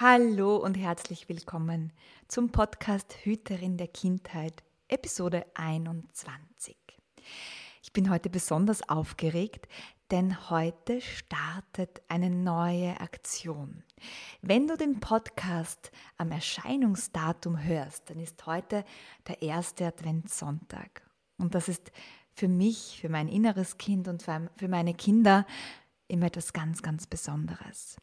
Hallo und herzlich willkommen zum Podcast Hüterin der Kindheit, Episode 21. Ich bin heute besonders aufgeregt, denn heute startet eine neue Aktion. Wenn du den Podcast am Erscheinungsdatum hörst, dann ist heute der erste Adventssonntag. Und das ist für mich, für mein inneres Kind und für meine Kinder immer etwas ganz, ganz Besonderes.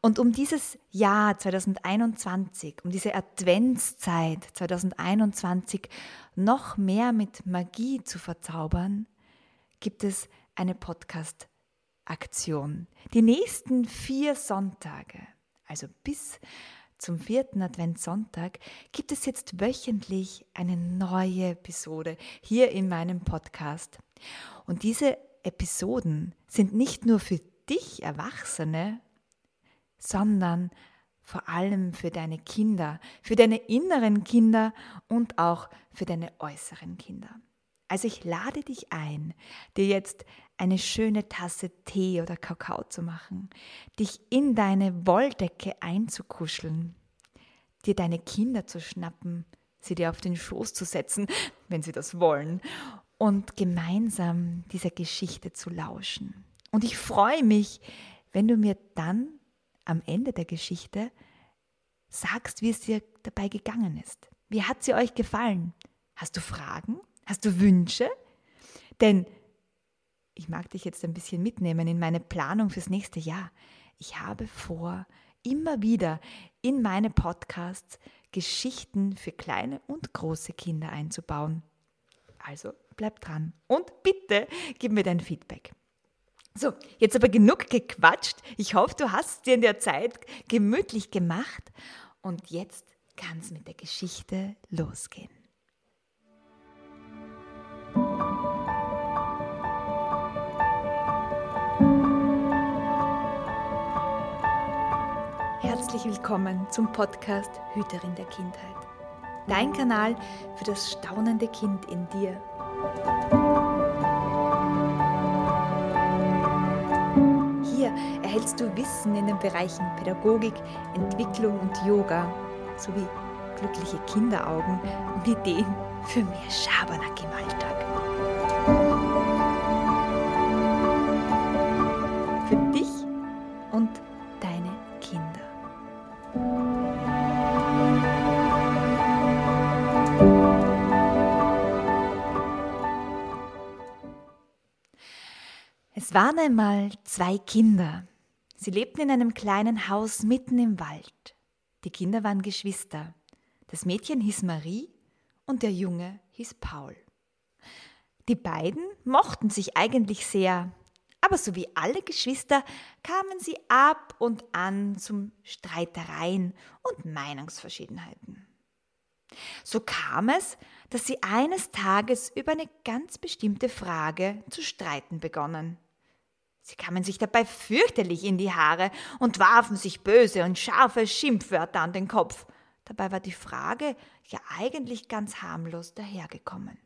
Und um dieses Jahr 2021, um diese Adventszeit 2021 noch mehr mit Magie zu verzaubern, gibt es eine Podcast-Aktion. Die nächsten vier Sonntage, also bis zum vierten Adventssonntag, gibt es jetzt wöchentlich eine neue Episode hier in meinem Podcast. Und diese Episoden sind nicht nur für dich Erwachsene sondern vor allem für deine Kinder, für deine inneren Kinder und auch für deine äußeren Kinder. Also ich lade dich ein, dir jetzt eine schöne Tasse Tee oder Kakao zu machen, dich in deine Wolldecke einzukuscheln, dir deine Kinder zu schnappen, sie dir auf den Schoß zu setzen, wenn sie das wollen, und gemeinsam dieser Geschichte zu lauschen. Und ich freue mich, wenn du mir dann am Ende der Geschichte sagst, wie es dir dabei gegangen ist. Wie hat sie euch gefallen? Hast du Fragen? Hast du Wünsche? Denn ich mag dich jetzt ein bisschen mitnehmen in meine Planung fürs nächste Jahr. Ich habe vor, immer wieder in meine Podcasts Geschichten für kleine und große Kinder einzubauen. Also bleib dran und bitte gib mir dein Feedback. So, jetzt aber genug gequatscht. Ich hoffe, du hast es dir in der Zeit gemütlich gemacht und jetzt kann es mit der Geschichte losgehen. Herzlich willkommen zum Podcast Hüterin der Kindheit. Dein Kanal für das staunende Kind in dir. Erhältst du Wissen in den Bereichen Pädagogik, Entwicklung und Yoga sowie glückliche Kinderaugen und Ideen für mehr Schabernack im Alltag. Es waren einmal zwei Kinder, Sie lebten in einem kleinen Haus mitten im Wald. Die Kinder waren Geschwister. Das Mädchen hieß Marie und der Junge hieß Paul. Die beiden mochten sich eigentlich sehr, aber so wie alle Geschwister kamen sie ab und an zum Streitereien und Meinungsverschiedenheiten. So kam es, dass sie eines Tages über eine ganz bestimmte Frage zu streiten begonnen. Sie kamen sich dabei fürchterlich in die Haare und warfen sich böse und scharfe Schimpfwörter an den Kopf. Dabei war die Frage ja eigentlich ganz harmlos dahergekommen.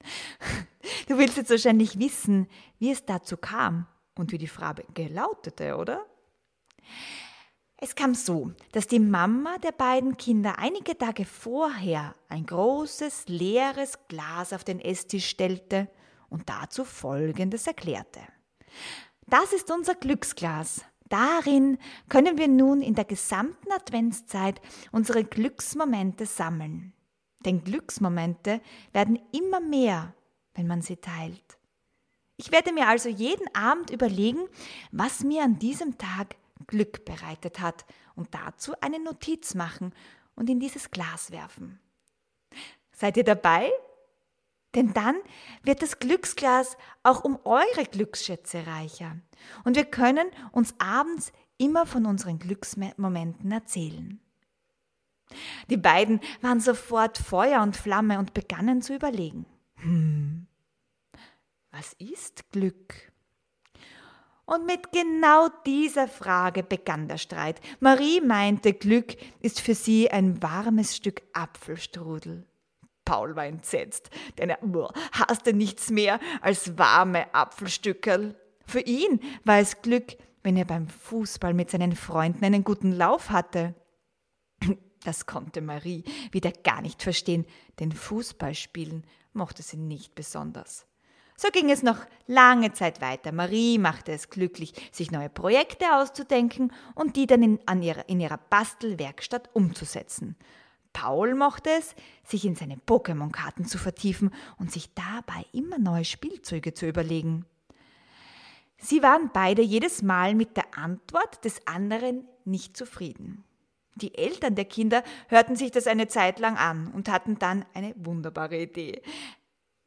Du willst jetzt wahrscheinlich wissen, wie es dazu kam und wie die Frage lautete, oder? Es kam so, dass die Mama der beiden Kinder einige Tage vorher ein großes, leeres Glas auf den Esstisch stellte und dazu Folgendes erklärte. Das ist unser Glücksglas. Darin können wir nun in der gesamten Adventszeit unsere Glücksmomente sammeln. Denn Glücksmomente werden immer mehr, wenn man sie teilt. Ich werde mir also jeden Abend überlegen, was mir an diesem Tag Glück bereitet hat und dazu eine Notiz machen und in dieses Glas werfen. Seid ihr dabei? Denn dann wird das Glücksglas auch um eure Glücksschätze reicher. Und wir können uns abends immer von unseren Glücksmomenten erzählen. Die beiden waren sofort Feuer und Flamme und begannen zu überlegen. Hm, was ist Glück? Und mit genau dieser Frage begann der Streit. Marie meinte, Glück ist für sie ein warmes Stück Apfelstrudel. Paul war entsetzt, denn er hasste nichts mehr als warme Apfelstückerl. Für ihn war es Glück, wenn er beim Fußball mit seinen Freunden einen guten Lauf hatte. Das konnte Marie wieder gar nicht verstehen, denn Fußballspielen mochte sie nicht besonders. So ging es noch lange Zeit weiter. Marie machte es glücklich, sich neue Projekte auszudenken und die dann in, ihrer, in ihrer Bastelwerkstatt umzusetzen. Paul mochte es, sich in seine Pokémon-Karten zu vertiefen und sich dabei immer neue Spielzeuge zu überlegen. Sie waren beide jedes Mal mit der Antwort des anderen nicht zufrieden. Die Eltern der Kinder hörten sich das eine Zeit lang an und hatten dann eine wunderbare Idee.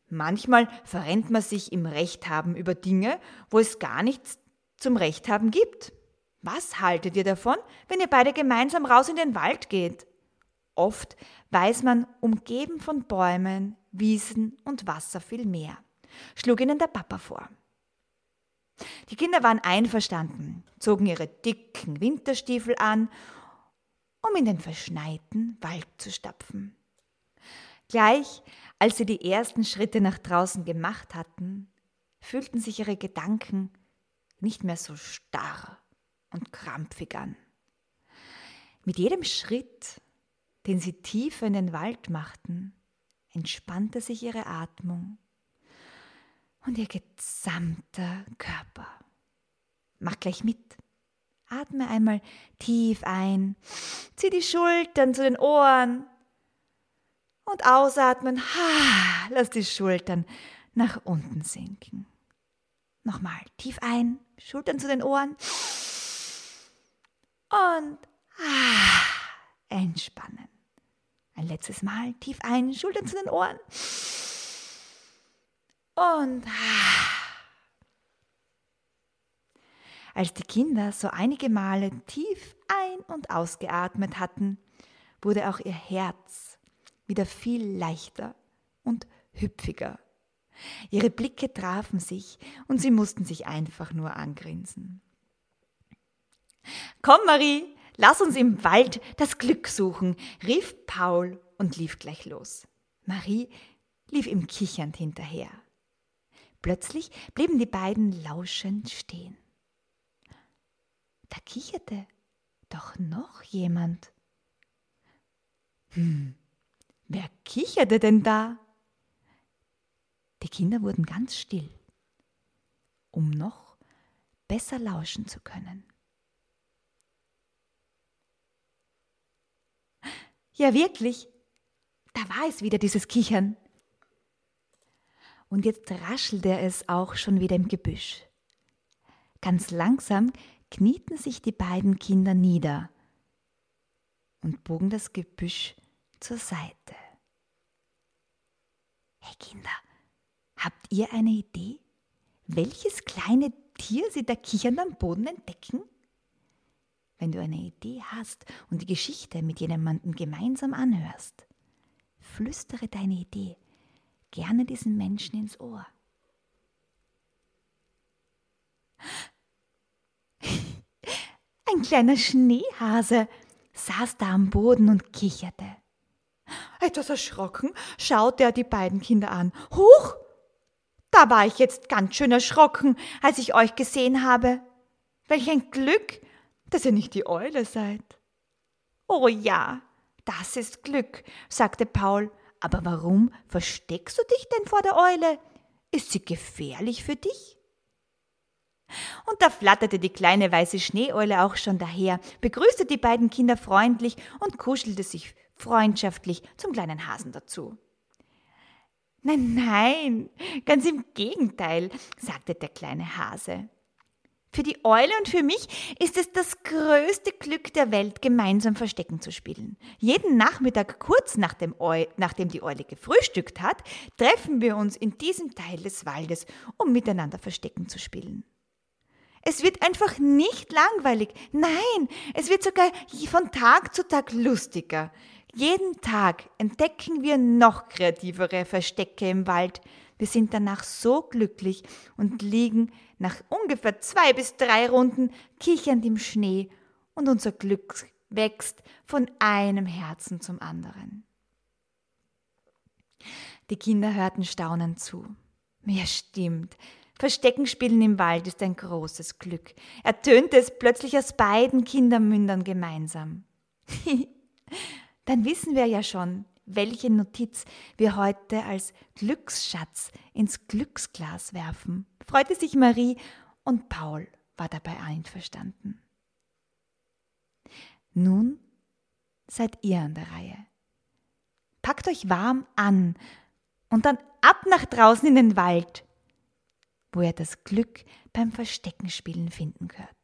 Manchmal verrennt man sich im Rechthaben über Dinge, wo es gar nichts zum Rechthaben gibt. Was haltet ihr davon, wenn ihr beide gemeinsam raus in den Wald geht? Oft weiß man, umgeben von Bäumen, Wiesen und Wasser viel mehr, schlug ihnen der Papa vor. Die Kinder waren einverstanden, zogen ihre dicken Winterstiefel an, um in den verschneiten Wald zu stapfen. Gleich als sie die ersten Schritte nach draußen gemacht hatten, fühlten sich ihre Gedanken nicht mehr so starr und krampfig an. Mit jedem Schritt, den sie tiefer in den Wald machten, entspannte sich ihre Atmung und ihr gesamter Körper. Mach gleich mit. Atme einmal tief ein, zieh die Schultern zu den Ohren und ausatmen. Ha, lass die Schultern nach unten sinken. Nochmal tief ein, Schultern zu den Ohren. Und ah, entspannen. Ein letztes Mal tief ein, Schultern zu den Ohren. Und ah. als die Kinder so einige Male tief ein- und ausgeatmet hatten, wurde auch ihr Herz wieder viel leichter und hüpfiger. Ihre Blicke trafen sich und sie mussten sich einfach nur angrinsen. Komm, Marie, lass uns im Wald das Glück suchen, rief Paul und lief gleich los. Marie lief ihm kichernd hinterher. Plötzlich blieben die beiden lauschend stehen. Da kicherte doch noch jemand. Hm, Wer kicherte denn da? Die Kinder wurden ganz still, um noch besser lauschen zu können. Ja, wirklich, da war es wieder dieses Kichern. Und jetzt raschelte es auch schon wieder im Gebüsch. Ganz langsam knieten sich die beiden Kinder nieder und bogen das Gebüsch zur Seite. Hey Kinder, habt ihr eine Idee, welches kleine Tier sie da kichernd am Boden entdecken? Wenn du eine Idee hast und die Geschichte mit jemandem gemeinsam anhörst, flüstere deine Idee gerne diesen Menschen ins Ohr. Ein kleiner Schneehase saß da am Boden und kicherte. Etwas erschrocken schaute er die beiden Kinder an. Huch! Da war ich jetzt ganz schön erschrocken, als ich euch gesehen habe. Welch ein Glück, dass ihr nicht die Eule seid. Oh ja, das ist Glück, sagte Paul. Aber warum versteckst du dich denn vor der Eule? Ist sie gefährlich für dich? Und da flatterte die kleine weiße Schneeeule auch schon daher, begrüßte die beiden Kinder freundlich und kuschelte sich freundschaftlich zum kleinen Hasen dazu. Nein, nein, ganz im Gegenteil, sagte der kleine Hase. Für die Eule und für mich ist es das größte Glück der Welt, gemeinsam Verstecken zu spielen. Jeden Nachmittag, kurz nachdem, Eu nachdem die Eule gefrühstückt hat, treffen wir uns in diesem Teil des Waldes, um miteinander Verstecken zu spielen. Es wird einfach nicht langweilig. Nein, es wird sogar von Tag zu Tag lustiger. Jeden Tag entdecken wir noch kreativere Verstecke im Wald. Wir sind danach so glücklich und liegen nach ungefähr zwei bis drei Runden kichernd im Schnee und unser Glück wächst von einem Herzen zum anderen. Die Kinder hörten staunend zu. Ja, stimmt. Verstecken spielen im Wald ist ein großes Glück. Ertönte es plötzlich aus beiden Kindermündern gemeinsam. Dann wissen wir ja schon, welche Notiz wir heute als Glücksschatz ins Glücksglas werfen, freute sich Marie und Paul war dabei einverstanden. Nun seid ihr an der Reihe. Packt euch warm an und dann ab nach draußen in den Wald, wo ihr das Glück beim Versteckenspielen finden könnt.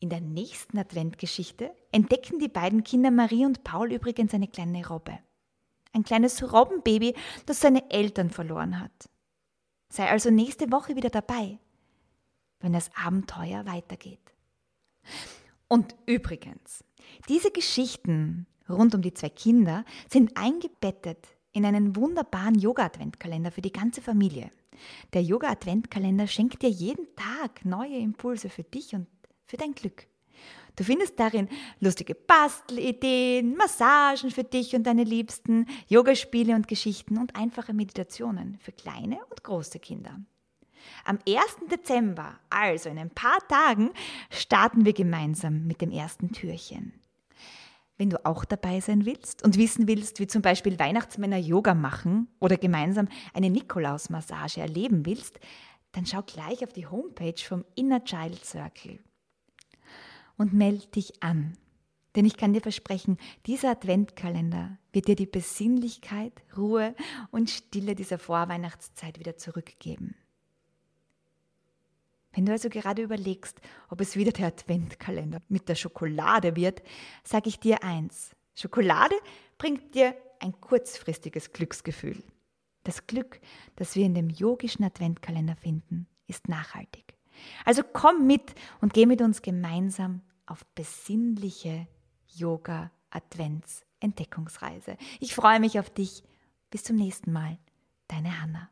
In der nächsten Adventgeschichte entdecken die beiden Kinder Marie und Paul übrigens eine kleine Robbe. Ein kleines Robbenbaby, das seine Eltern verloren hat. Sei also nächste Woche wieder dabei, wenn das Abenteuer weitergeht. Und übrigens, diese Geschichten rund um die zwei Kinder sind eingebettet in einen wunderbaren Yoga-Adventkalender für die ganze Familie. Der Yoga-Adventkalender schenkt dir jeden Tag neue Impulse für dich und für dein Glück. Du findest darin lustige Bastelideen, Massagen für dich und deine Liebsten, Yogaspiele und Geschichten und einfache Meditationen für kleine und große Kinder. Am 1. Dezember, also in ein paar Tagen, starten wir gemeinsam mit dem ersten Türchen. Wenn du auch dabei sein willst und wissen willst, wie zum Beispiel Weihnachtsmänner Yoga machen oder gemeinsam eine Nikolausmassage erleben willst, dann schau gleich auf die Homepage vom Inner Child Circle und melde dich an. Denn ich kann dir versprechen, dieser Adventkalender wird dir die Besinnlichkeit, Ruhe und Stille dieser Vorweihnachtszeit wieder zurückgeben. Wenn du also gerade überlegst, ob es wieder der Adventkalender mit der Schokolade wird, sage ich dir eins. Schokolade bringt dir ein kurzfristiges Glücksgefühl. Das Glück, das wir in dem yogischen Adventkalender finden, ist nachhaltig. Also komm mit und geh mit uns gemeinsam auf besinnliche Yoga-Advents-Entdeckungsreise. Ich freue mich auf dich. Bis zum nächsten Mal. Deine Hanna.